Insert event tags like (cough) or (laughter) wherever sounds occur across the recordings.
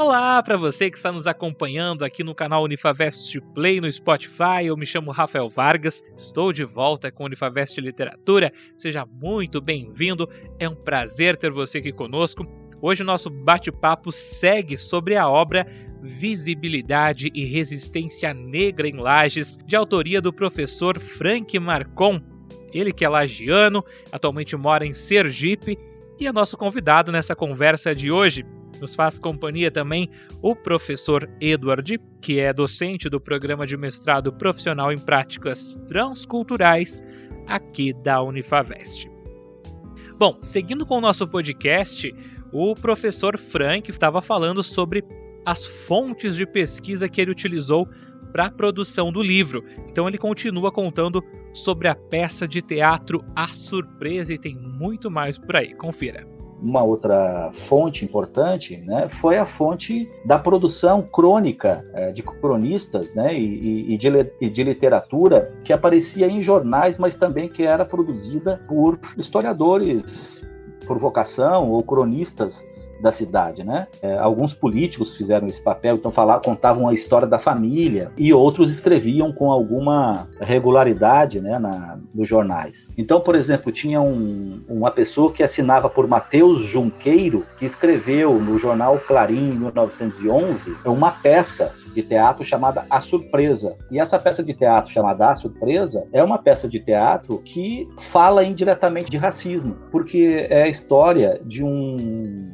Olá para você que está nos acompanhando aqui no canal Unifavest Play no Spotify. Eu me chamo Rafael Vargas, estou de volta com Unifavest Literatura. Seja muito bem-vindo. É um prazer ter você aqui conosco. Hoje o nosso bate-papo segue sobre a obra Visibilidade e Resistência Negra em Lages, de autoria do professor Frank Marcon. Ele que é lagiano, atualmente mora em Sergipe e é nosso convidado nessa conversa de hoje. Nos faz companhia também o professor Edward, que é docente do programa de mestrado profissional em práticas transculturais aqui da Unifavest. Bom, seguindo com o nosso podcast, o professor Frank estava falando sobre as fontes de pesquisa que ele utilizou para a produção do livro. Então ele continua contando sobre a peça de teatro A Surpresa e tem muito mais por aí. Confira. Uma outra fonte importante né, foi a fonte da produção crônica é, de cronistas né, e, e, de, e de literatura que aparecia em jornais, mas também que era produzida por historiadores por vocação ou cronistas da cidade, né? É, alguns políticos fizeram esse papel, então falavam, contavam a história da família e outros escreviam com alguma regularidade, né, na, nos jornais. Então, por exemplo, tinha um, uma pessoa que assinava por Mateus Junqueiro que escreveu no jornal Clarim em 1911 uma peça de teatro chamada A Surpresa. E essa peça de teatro chamada A Surpresa é uma peça de teatro que fala indiretamente de racismo, porque é a história de um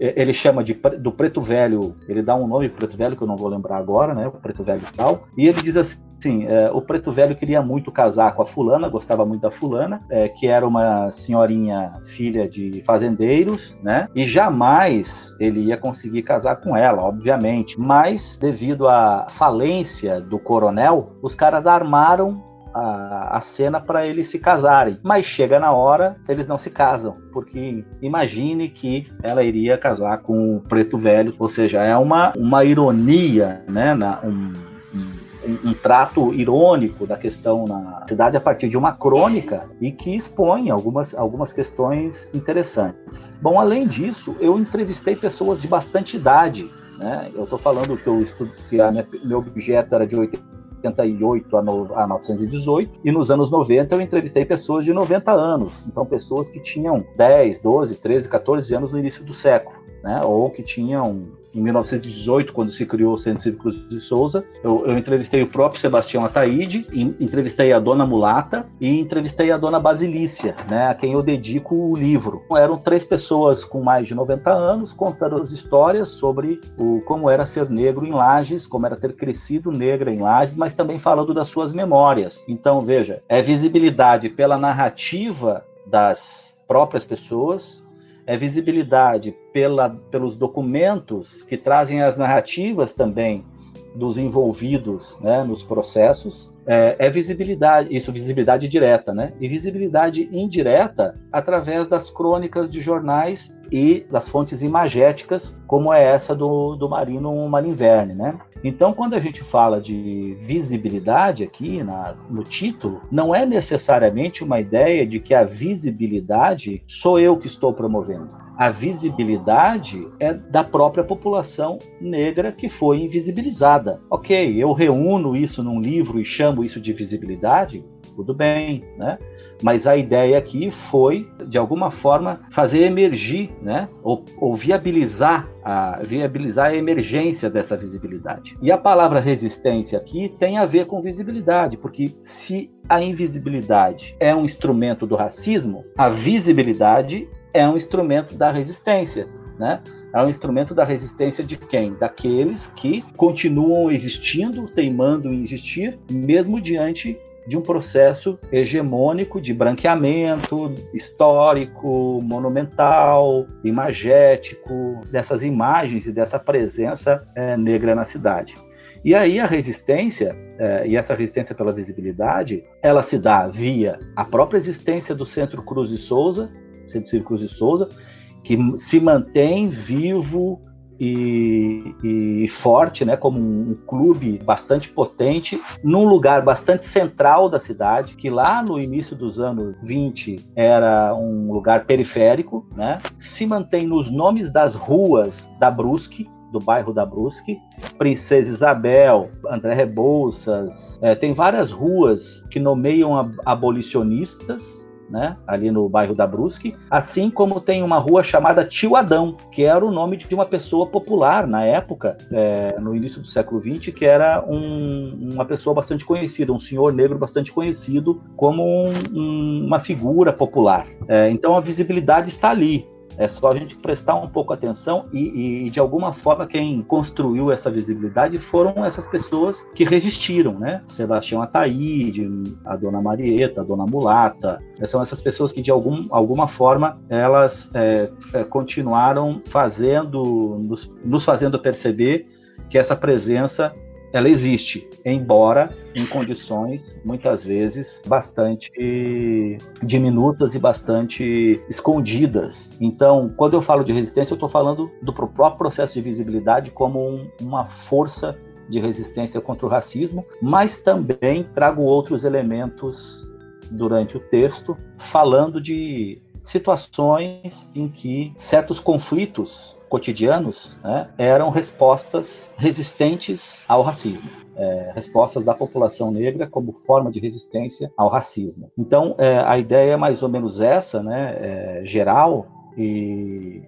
ele chama de do preto velho, ele dá um nome preto velho que eu não vou lembrar agora, né? O preto velho e tal. E ele diz assim: é, o preto velho queria muito casar com a fulana, gostava muito da fulana, é, que era uma senhorinha filha de fazendeiros, né? E jamais ele ia conseguir casar com ela, obviamente. Mas devido à falência do coronel, os caras armaram a, a cena para eles se casarem. Mas chega na hora, eles não se casam, porque imagine que ela iria casar com o preto velho, ou seja, é uma, uma ironia, né, na, um, um, um, trato irônico da questão na cidade a partir de uma crônica e que expõe algumas, algumas questões interessantes. Bom, além disso, eu entrevistei pessoas de bastante idade. Né? Eu estou falando que, eu estudo, que a minha, meu objeto era de 80 88 a, no, a 918, e nos anos 90 eu entrevistei pessoas de 90 anos, então pessoas que tinham 10, 12, 13, 14 anos no início do século, né? ou que tinham em 1918, quando se criou o Centro Cívico Cruz de Souza. Eu, eu, entrevistei o próprio Sebastião Ataíde, entrevistei a Dona Mulata e entrevistei a Dona Basilícia, né, a quem eu dedico o livro. Eram três pessoas com mais de 90 anos contando as histórias sobre o, como era ser negro em Lages, como era ter crescido negra em Lages, mas também falando das suas memórias. Então, veja, é visibilidade pela narrativa das próprias pessoas, é visibilidade pela, pelos documentos que trazem as narrativas também dos envolvidos né, nos processos, é, é, visibilidade, isso visibilidade direta, né? E visibilidade indireta através das crônicas de jornais e das fontes imagéticas, como é essa do, do Marino Malinverne, né? Então, quando a gente fala de visibilidade aqui na, no título, não é necessariamente uma ideia de que a visibilidade sou eu que estou promovendo. A visibilidade é da própria população negra que foi invisibilizada. Ok, eu reúno isso num livro e chamo isso de visibilidade, tudo bem, né? Mas a ideia aqui foi, de alguma forma, fazer emergir, né? Ou, ou viabilizar a viabilizar a emergência dessa visibilidade. E a palavra resistência aqui tem a ver com visibilidade, porque se a invisibilidade é um instrumento do racismo, a visibilidade é um instrumento da resistência, né? É um instrumento da resistência de quem? Daqueles que continuam existindo, teimando em existir, mesmo diante de um processo hegemônico de branqueamento histórico, monumental, imagético, dessas imagens e dessa presença é, negra na cidade. E aí a resistência, é, e essa resistência pela visibilidade, ela se dá via a própria existência do Centro Cruz de Souza, Cívico Cruz de Souza, que se mantém vivo e, e, forte, né, como um, clube bastante potente, num lugar bastante central da cidade, que lá no início dos anos 20 era um lugar periférico, né, se mantém nos nomes das ruas da Brusque, do bairro da Brusque, Princesa Isabel, André Rebouças, é, tem várias ruas que nomeiam abolicionistas né, ali no bairro da Brusque, assim como tem uma rua chamada Tio Adão, que era o nome de uma pessoa popular na época, é, no início do século XX, que era um, uma pessoa bastante conhecida, um senhor negro bastante conhecido como um, um, uma figura popular. É, então a visibilidade está ali. É só a gente prestar um pouco atenção e, e, de alguma forma, quem construiu essa visibilidade foram essas pessoas que resistiram, né? Sebastião Ataíde, a Dona Marieta, a Dona Mulata, são essas pessoas que, de algum, alguma forma, elas é, é, continuaram fazendo, nos, nos fazendo perceber que essa presença ela existe, embora em condições muitas vezes bastante diminutas e bastante escondidas. Então, quando eu falo de resistência, eu estou falando do próprio processo de visibilidade como um, uma força de resistência contra o racismo, mas também trago outros elementos durante o texto, falando de situações em que certos conflitos cotidianos né, eram respostas resistentes ao racismo. É, respostas da população negra como forma de resistência ao racismo. Então, é, a ideia é mais ou menos essa, né, é, geral, e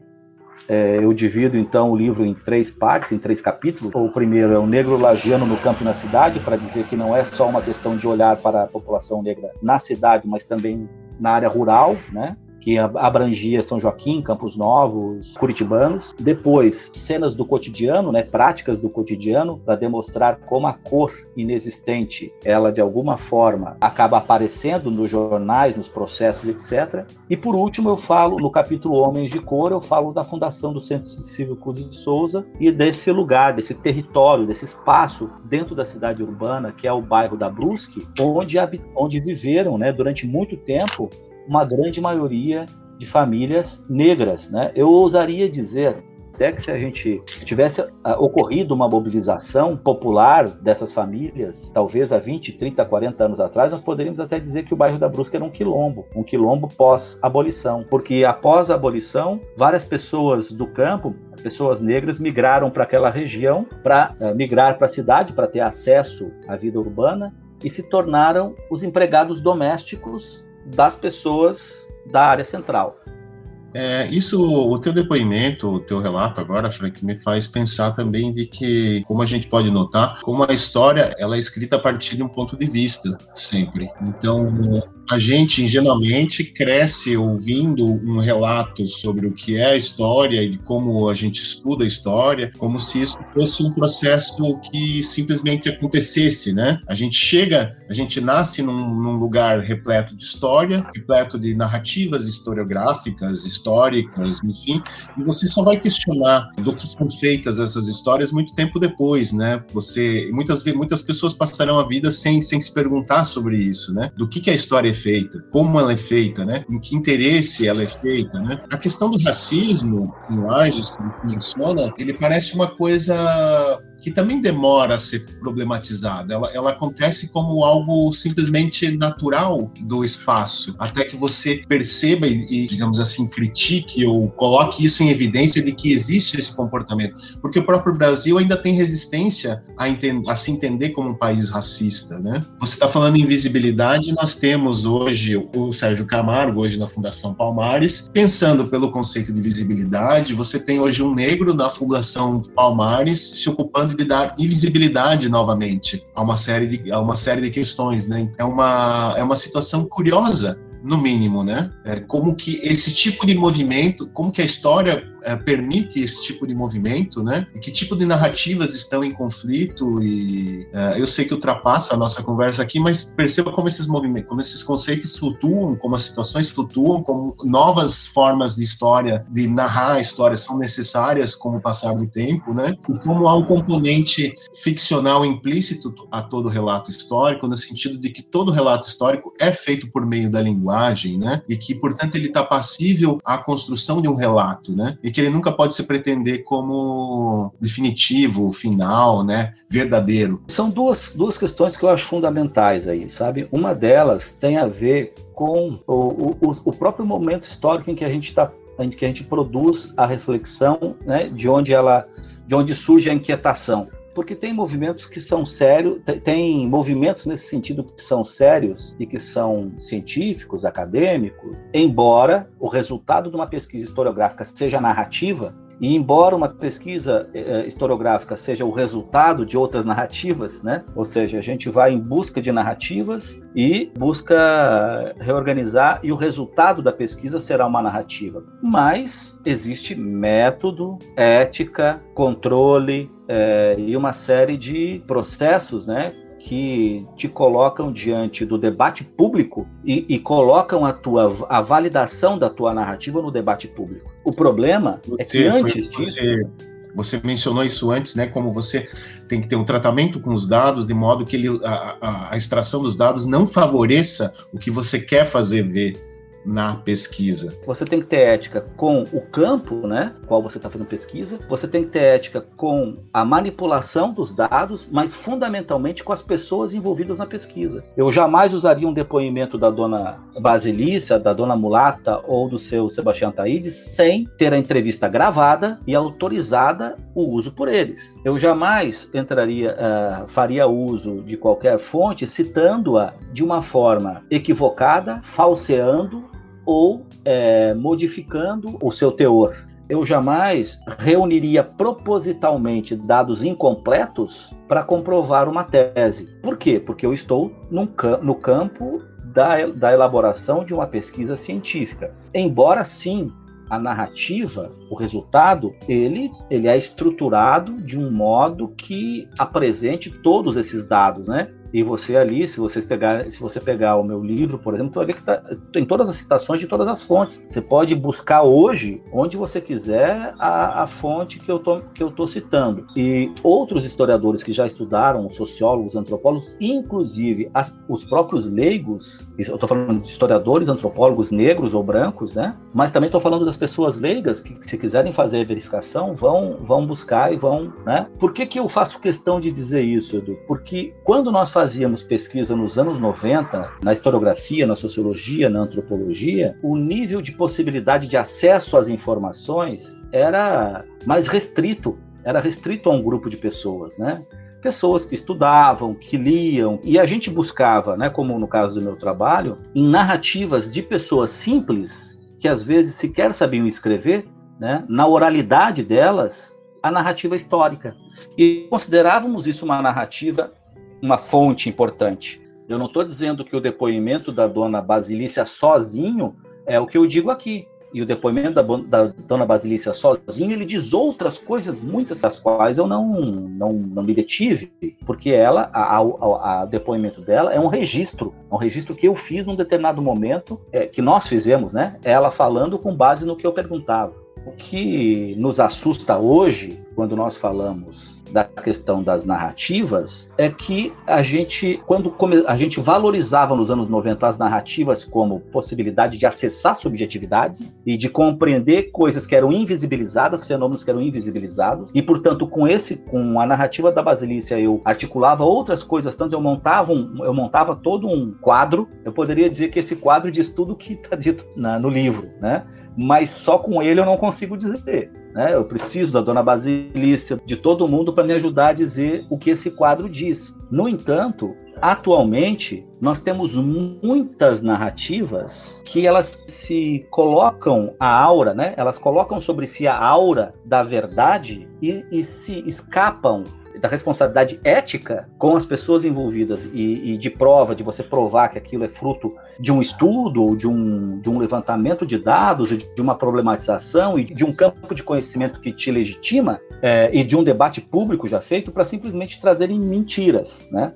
é, eu divido então o livro em três partes, em três capítulos. O primeiro é o negro lagiano no campo e na cidade, para dizer que não é só uma questão de olhar para a população negra na cidade, mas também na área rural, né? Que abrangia São Joaquim, Campos Novos, Curitibanos. Depois, cenas do cotidiano, né, práticas do cotidiano, para demonstrar como a cor inexistente, ela de alguma forma acaba aparecendo nos jornais, nos processos, etc. E por último, eu falo no capítulo Homens de Cor, eu falo da fundação do Centro Cívico de Souza e desse lugar, desse território, desse espaço dentro da cidade urbana, que é o bairro da Brusque, onde, onde viveram, né, durante muito tempo uma grande maioria de famílias negras. Né? Eu ousaria dizer até que se a gente tivesse uh, ocorrido uma mobilização popular dessas famílias, talvez há 20, 30, 40 anos atrás, nós poderíamos até dizer que o bairro da Brusca era um quilombo, um quilombo pós-abolição, porque após a abolição, várias pessoas do campo, pessoas negras, migraram para aquela região, para uh, migrar para a cidade, para ter acesso à vida urbana, e se tornaram os empregados domésticos das pessoas da área central. É, isso, o teu depoimento, o teu relato agora, Frank, me faz pensar também de que, como a gente pode notar, como a história ela é escrita a partir de um ponto de vista, sempre. Então, a gente ingenuamente cresce ouvindo um relato sobre o que é a história e como a gente estuda a história, como se isso fosse um processo que simplesmente acontecesse, né? A gente chega, a gente nasce num, num lugar repleto de história, repleto de narrativas historiográficas, históricas, enfim, e você só vai questionar do que são feitas essas histórias muito tempo depois, né? Você, muitas muitas pessoas passarão a vida sem, sem se perguntar sobre isso, né? Do que, que a história é feita, como ela é feita, né? Em que interesse ela é feita, né? A questão do racismo em Lages, que menciona, ele parece uma coisa que também demora a ser problematizada. Ela, ela acontece como algo simplesmente natural do espaço, até que você perceba e, e, digamos assim, critique ou coloque isso em evidência de que existe esse comportamento. Porque o próprio Brasil ainda tem resistência a, a se entender como um país racista, né? Você está falando em visibilidade, nós temos hoje o Sérgio Camargo, hoje na Fundação Palmares, pensando pelo conceito de visibilidade, você tem hoje um negro na Fundação Palmares se ocupando de dar invisibilidade novamente a uma série de, a uma série de questões, né? É uma, é uma situação curiosa no mínimo, né? É, como que esse tipo de movimento, como que a história é, permite esse tipo de movimento, né? E que tipo de narrativas estão em conflito e é, eu sei que ultrapassa a nossa conversa aqui, mas perceba como esses movimentos, como esses conceitos flutuam, como as situações flutuam, como novas formas de história, de narrar a história são necessárias com o passar do tempo, né? E como há um componente ficcional implícito a todo relato histórico, no sentido de que todo relato histórico é feito por meio da linguagem, né? E que, portanto, ele está passível à construção de um relato, né? E que ele nunca pode se pretender como definitivo, final, né, verdadeiro. São duas, duas questões que eu acho fundamentais aí, sabe? Uma delas tem a ver com o, o, o próprio momento histórico em que a gente está que a gente produz a reflexão, né, de onde ela de onde surge a inquietação? Porque tem movimentos que são sérios, tem movimentos nesse sentido que são sérios e que são científicos, acadêmicos, embora o resultado de uma pesquisa historiográfica seja narrativa, e embora uma pesquisa eh, historiográfica seja o resultado de outras narrativas, né? ou seja, a gente vai em busca de narrativas e busca reorganizar, e o resultado da pesquisa será uma narrativa. Mas existe método, ética, controle eh, e uma série de processos né, que te colocam diante do debate público e, e, colocam a tua a validação da tua narrativa no debate público. O problema você, é que antes disso você, você mencionou isso antes, né? Como você tem que ter um tratamento com os dados de modo que ele, a, a, a extração dos dados não favoreça o que você quer fazer ver na pesquisa? Você tem que ter ética com o campo, né, qual você está fazendo pesquisa. Você tem que ter ética com a manipulação dos dados, mas fundamentalmente com as pessoas envolvidas na pesquisa. Eu jamais usaria um depoimento da dona Basilícia, da dona Mulata ou do seu Sebastião Taídes sem ter a entrevista gravada e autorizada o uso por eles. Eu jamais entraria, uh, faria uso de qualquer fonte citando-a de uma forma equivocada, falseando ou é, modificando o seu teor. Eu jamais reuniria propositalmente dados incompletos para comprovar uma tese. Por quê? Porque eu estou no campo da, da elaboração de uma pesquisa científica. Embora sim a narrativa, o resultado, ele, ele é estruturado de um modo que apresente todos esses dados, né? E você ali, se vocês pegar, se você pegar o meu livro, por exemplo, vai ver que tá, tem todas as citações de todas as fontes. Você pode buscar hoje, onde você quiser, a, a fonte que eu, tô, que eu tô citando. E outros historiadores que já estudaram, sociólogos, antropólogos, inclusive as, os próprios leigos, eu estou falando de historiadores, antropólogos negros ou brancos, né? Mas também estou falando das pessoas leigas que, se quiserem fazer verificação, vão, vão buscar e vão, né? Por que, que eu faço questão de dizer isso, Edu? Porque quando nós fazemos fazíamos pesquisa nos anos 90, na historiografia, na sociologia, na antropologia, o nível de possibilidade de acesso às informações era mais restrito, era restrito a um grupo de pessoas, né? pessoas que estudavam, que liam, e a gente buscava, né, como no caso do meu trabalho, em narrativas de pessoas simples, que às vezes sequer sabiam escrever, né, na oralidade delas, a narrativa histórica. E considerávamos isso uma narrativa uma fonte importante. Eu não estou dizendo que o depoimento da dona Basilícia sozinho é o que eu digo aqui. E o depoimento da, da dona Basilícia sozinho, ele diz outras coisas, muitas das quais eu não, não, não me detive, porque ela, a depoimento dela é um registro, é um registro que eu fiz num determinado momento, é, que nós fizemos, né? Ela falando com base no que eu perguntava. O que nos assusta hoje, quando nós falamos da questão das narrativas é que a gente, quando a gente valorizava nos anos 90 as narrativas como possibilidade de acessar subjetividades e de compreender coisas que eram invisibilizadas, fenômenos que eram invisibilizados, e portanto com esse, com a narrativa da Basilícia eu articulava outras coisas, tanto eu montava um, eu montava todo um quadro, eu poderia dizer que esse quadro diz tudo que está dito na, no livro, né? Mas só com ele eu não consigo dizer. Né? Eu preciso da dona Basilícia, de todo mundo para me ajudar a dizer o que esse quadro diz. No entanto, atualmente nós temos muitas narrativas que elas se colocam a aura, né? Elas colocam sobre si a aura da verdade e, e se escapam da responsabilidade ética com as pessoas envolvidas e, e, de prova, de você provar que aquilo é fruto de um estudo, ou de um, de um levantamento de dados, de uma problematização e de um campo de conhecimento que te legitima é, e de um debate público já feito para simplesmente trazerem mentiras, né?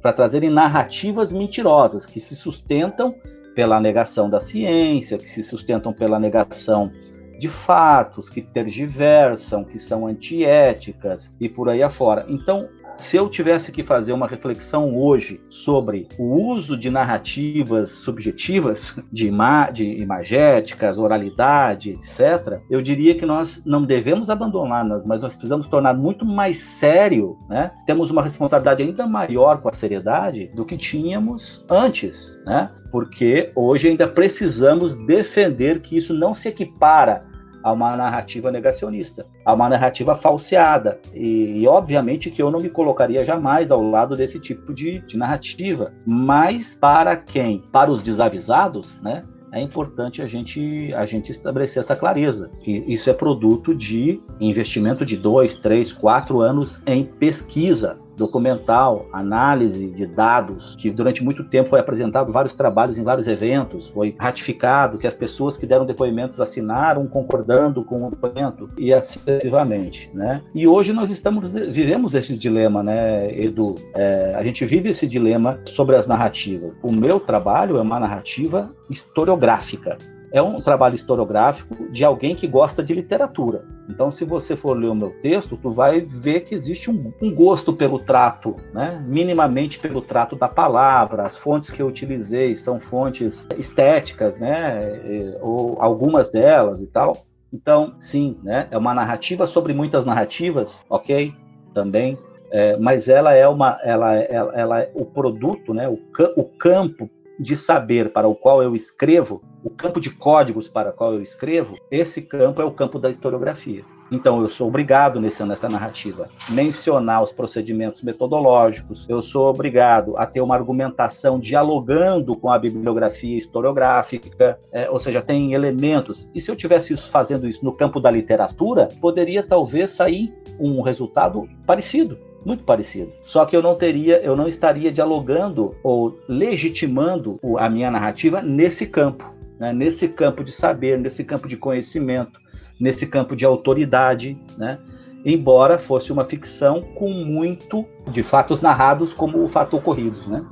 Para trazerem narrativas mentirosas que se sustentam pela negação da ciência, que se sustentam pela negação de fatos que tergiversam, que são antiéticas e por aí afora. Então, se eu tivesse que fazer uma reflexão hoje sobre o uso de narrativas subjetivas, (laughs) de, ima de imagéticas, oralidade, etc., eu diria que nós não devemos abandoná-las, mas nós precisamos tornar muito mais sério, né? Temos uma responsabilidade ainda maior com a seriedade do que tínhamos antes, né? Porque hoje ainda precisamos defender que isso não se equipara a uma narrativa negacionista, a uma narrativa falseada. E, e, obviamente que eu não me colocaria jamais ao lado desse tipo de, de narrativa. Mas para quem? Para os desavisados, né? é importante a gente, a gente estabelecer essa clareza. E isso é produto de investimento de dois, três, quatro anos em pesquisa documental, análise de dados, que durante muito tempo foi apresentado vários trabalhos em vários eventos, foi ratificado que as pessoas que deram depoimentos assinaram concordando com o depoimento e assim sucessivamente, né? E hoje nós estamos vivemos esse dilema, né, Edu? É, a gente vive esse dilema sobre as narrativas. O meu trabalho é uma narrativa historiográfica é um trabalho historiográfico de alguém que gosta de literatura. Então, se você for ler o meu texto, tu vai ver que existe um, um, gosto pelo trato, né? minimamente pelo trato da palavra. As fontes que eu utilizei são fontes estéticas, né? ou algumas delas e tal. Então, sim, né? é uma narrativa sobre muitas narrativas, ok? Também. É, mas ela é uma, ela, ela, ela é o produto, né? o, o campo de saber para o qual eu escrevo, o campo de códigos para o qual eu escrevo, esse campo é o campo da historiografia. Então, eu sou obrigado nessa, nessa narrativa mencionar os procedimentos metodológicos, eu sou obrigado a ter uma argumentação dialogando com a bibliografia historiográfica, é, ou seja, tem elementos. E se eu tivesse isso, fazendo isso no campo da literatura, poderia talvez sair um resultado parecido muito parecido. Só que eu não teria, eu não estaria dialogando ou legitimando a minha narrativa nesse campo, né? nesse campo de saber, nesse campo de conhecimento, nesse campo de autoridade, né? embora fosse uma ficção com muito de fatos narrados como fatos ocorridos, né?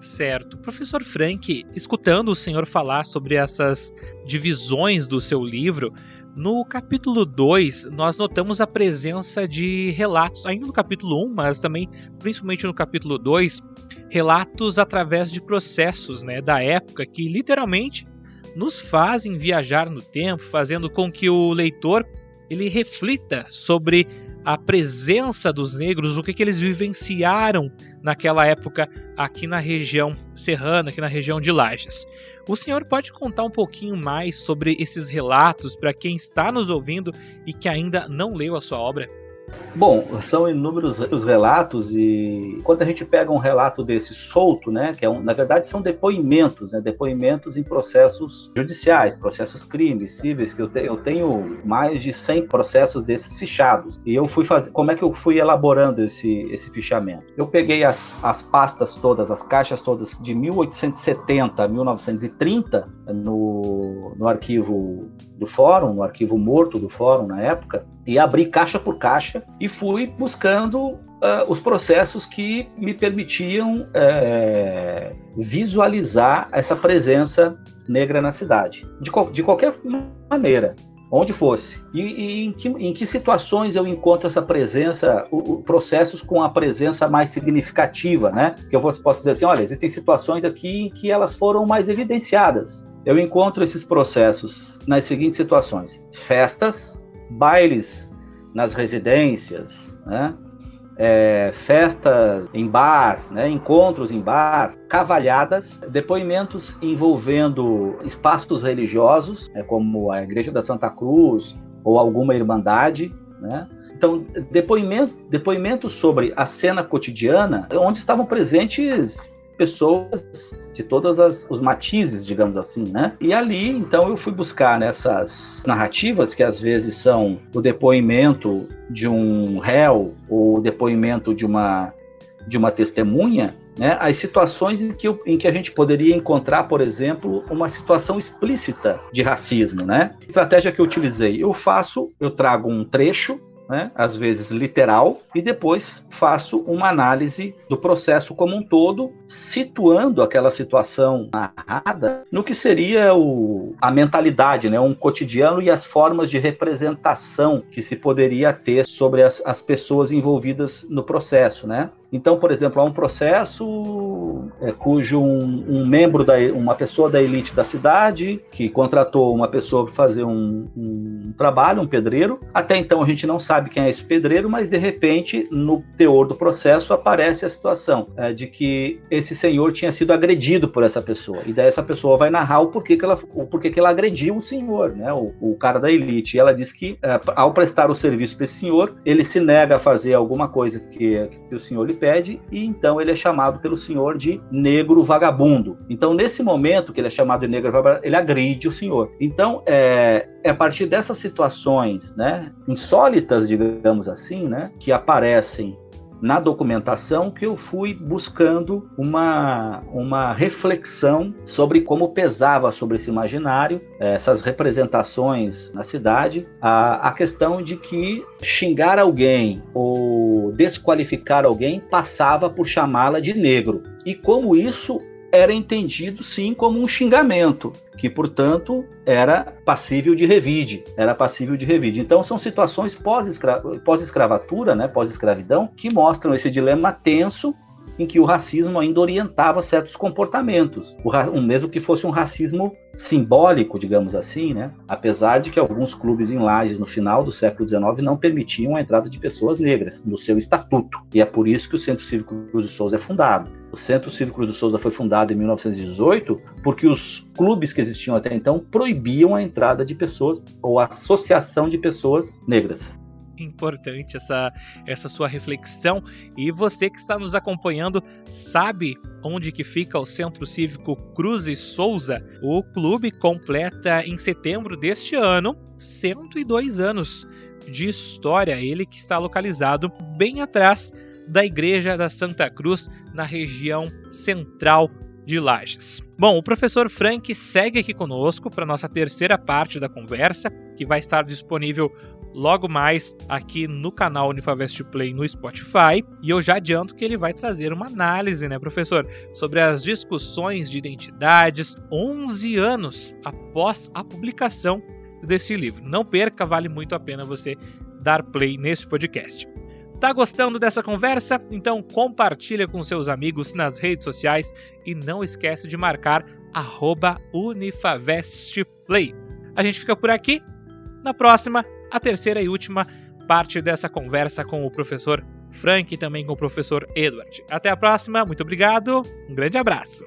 Certo. Professor Frank, escutando o senhor falar sobre essas divisões do seu livro, no capítulo 2, nós notamos a presença de relatos, ainda no capítulo 1, um, mas também, principalmente no capítulo 2, relatos através de processos né, da época que literalmente nos fazem viajar no tempo, fazendo com que o leitor ele reflita sobre a presença dos negros, o que, que eles vivenciaram naquela época aqui na região serrana, aqui na região de Lages. O senhor pode contar um pouquinho mais sobre esses relatos para quem está nos ouvindo e que ainda não leu a sua obra? Bom, são inúmeros os relatos e quando a gente pega um relato desse solto, né, que é um, na verdade são depoimentos, né, depoimentos em processos judiciais, processos crimes, cíveis, que eu, te, eu tenho mais de 100 processos desses fichados. E eu fui fazer, como é que eu fui elaborando esse, esse fichamento? Eu peguei as, as pastas todas, as caixas todas de 1870 a 1930 no, no arquivo do fórum, no arquivo morto do fórum na época, e abri caixa por caixa e fui buscando uh, os processos que me permitiam uh, visualizar essa presença negra na cidade, de, de qualquer maneira onde fosse. E, e em, que, em, que, situações eu encontro essa presença, o, o, processos com a presença mais significativa, né? Que eu posso dizer assim, olha, existem situações aqui em que elas foram mais evidenciadas. Eu encontro esses processos nas seguintes situações: festas, bailes nas residências, né? É, festas em bar, né? encontros em bar, cavalhadas, depoimentos envolvendo espaços religiosos, né? como a Igreja da Santa Cruz ou alguma irmandade, né? Então, depoimento, depoimentos sobre a cena cotidiana, onde estavam presentes pessoas de todos os matizes, digamos assim, né? E ali, então, eu fui buscar nessas narrativas que às vezes são o depoimento de um réu ou o depoimento de uma de uma testemunha, né, as situações em que, em que a gente poderia encontrar, por exemplo, uma situação explícita de racismo, né? Estratégia que eu utilizei, eu faço, eu trago um trecho né, às vezes literal, e depois faço uma análise do processo como um todo, situando aquela situação narrada no que seria o, a mentalidade, né, um cotidiano e as formas de representação que se poderia ter sobre as, as pessoas envolvidas no processo, né? Então, por exemplo, há um processo é, cujo um, um, membro da uma pessoa da elite da cidade que contratou uma pessoa para fazer um, um, trabalho, um pedreiro. Até então a gente não sabe quem é esse pedreiro, mas de repente no teor do processo aparece a situação é, de que esse senhor tinha sido agredido por essa pessoa e daí essa pessoa vai narrar o porquê que ela o porquê que ela agrediu o senhor, né? O, o cara da elite. E ela diz que é, ao prestar o serviço para esse senhor, ele se nega a fazer alguma coisa que, que o senhor lhe pede e então ele é chamado pelo senhor de negro vagabundo. Então, nesse momento que ele é chamado de negro vagabundo, ele agride o senhor. Então, é, é a partir dessas situações, né, insólitas, digamos assim, né, que aparecem na documentação que eu fui buscando uma, uma reflexão sobre como pesava sobre esse imaginário, essas representações na cidade, a, a questão de que xingar alguém ou desqualificar alguém passava por chamá-la de negro. E como isso era entendido sim como um xingamento, que portanto era passível de revide, era passível de revide. Então são situações pós-escravatura, né, pós-escravidão, que mostram esse dilema tenso em que o racismo ainda orientava certos comportamentos, o mesmo que fosse um racismo simbólico, digamos assim, né? apesar de que alguns clubes em Lages no final do século XIX não permitiam a entrada de pessoas negras no seu estatuto, e é por isso que o Centro Cívico Cruz de Souza é fundado. O Centro Cívico Cruz de Souza foi fundado em 1918 porque os clubes que existiam até então proibiam a entrada de pessoas ou a associação de pessoas negras importante essa, essa sua reflexão. E você que está nos acompanhando sabe onde que fica o Centro Cívico Cruz e Souza? O clube completa em setembro deste ano 102 anos de história. Ele que está localizado bem atrás da Igreja da Santa Cruz, na região central de Lages. Bom, o professor Frank segue aqui conosco para nossa terceira parte da conversa, que vai estar disponível logo mais aqui no canal Unifavest Play no Spotify. E eu já adianto que ele vai trazer uma análise, né, professor, sobre as discussões de identidades 11 anos após a publicação desse livro. Não perca, vale muito a pena você dar play nesse podcast. Tá gostando dessa conversa? Então compartilha com seus amigos nas redes sociais e não esquece de marcar UnifavestPlay. A gente fica por aqui. Na próxima a terceira e última parte dessa conversa com o professor Frank e também com o professor Edward. Até a próxima, muito obrigado, um grande abraço.